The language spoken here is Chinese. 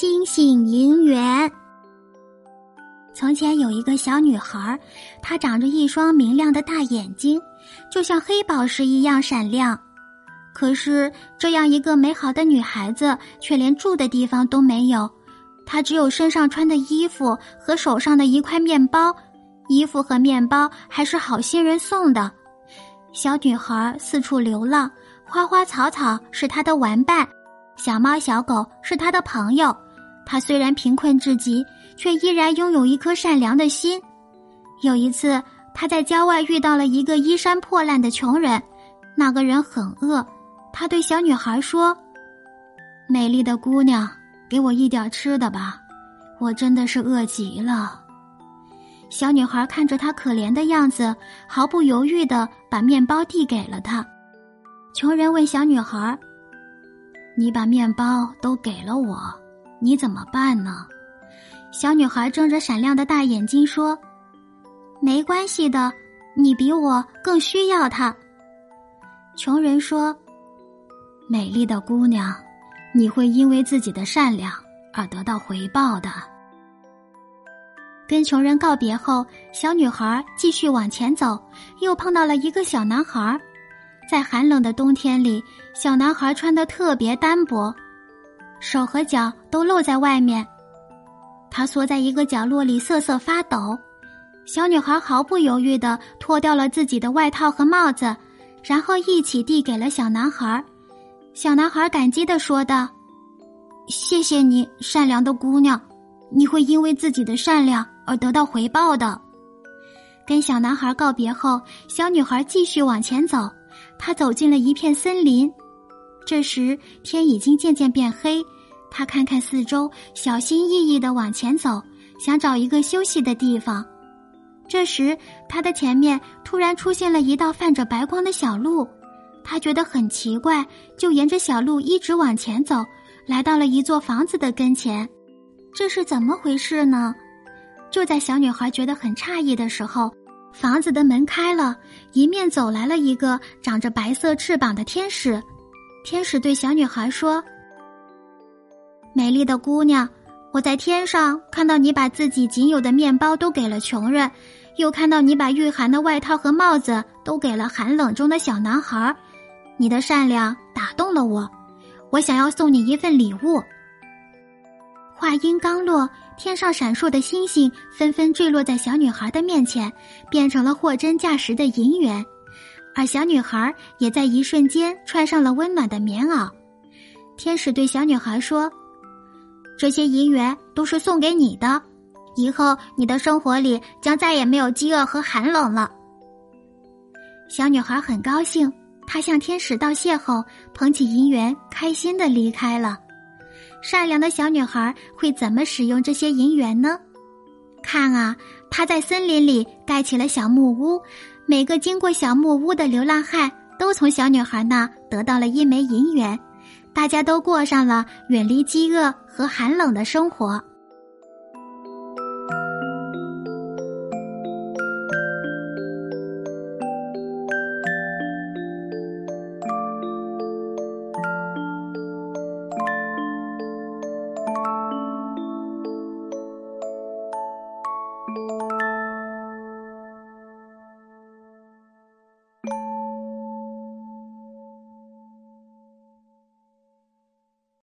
星星银元。从前有一个小女孩，她长着一双明亮的大眼睛，就像黑宝石一样闪亮。可是，这样一个美好的女孩子，却连住的地方都没有。她只有身上穿的衣服和手上的一块面包，衣服和面包还是好心人送的。小女孩四处流浪，花花草草是她的玩伴，小猫小狗是她的朋友。他虽然贫困至极。却依然拥有一颗善良的心。有一次，他在郊外遇到了一个衣衫破烂的穷人，那个人很饿。他对小女孩说：“美丽的姑娘，给我一点吃的吧，我真的是饿极了。”小女孩看着他可怜的样子，毫不犹豫的把面包递给了他。穷人问小女孩：“你把面包都给了我，你怎么办呢？”小女孩睁着闪亮的大眼睛说：“没关系的，你比我更需要它。”穷人说：“美丽的姑娘，你会因为自己的善良而得到回报的。”跟穷人告别后，小女孩继续往前走，又碰到了一个小男孩。在寒冷的冬天里，小男孩穿的特别单薄，手和脚都露在外面。他缩在一个角落里瑟瑟发抖，小女孩毫不犹豫的脱掉了自己的外套和帽子，然后一起递给了小男孩。小男孩感激的说道：“谢谢你，善良的姑娘，你会因为自己的善良而得到回报的。”跟小男孩告别后，小女孩继续往前走，她走进了一片森林。这时天已经渐渐变黑。他看看四周，小心翼翼的往前走，想找一个休息的地方。这时，他的前面突然出现了一道泛着白光的小路，他觉得很奇怪，就沿着小路一直往前走，来到了一座房子的跟前。这是怎么回事呢？就在小女孩觉得很诧异的时候，房子的门开了，迎面走来了一个长着白色翅膀的天使。天使对小女孩说。美丽的姑娘，我在天上看到你把自己仅有的面包都给了穷人，又看到你把御寒的外套和帽子都给了寒冷中的小男孩。你的善良打动了我，我想要送你一份礼物。话音刚落，天上闪烁的星星纷纷坠落在小女孩的面前，变成了货真价实的银元，而小女孩也在一瞬间穿上了温暖的棉袄。天使对小女孩说。这些银元都是送给你的，以后你的生活里将再也没有饥饿和寒冷了。小女孩很高兴，她向天使道谢后，捧起银元，开心的离开了。善良的小女孩会怎么使用这些银元呢？看啊，她在森林里盖起了小木屋，每个经过小木屋的流浪汉都从小女孩那得到了一枚银元。大家都过上了远离饥饿和寒冷的生活。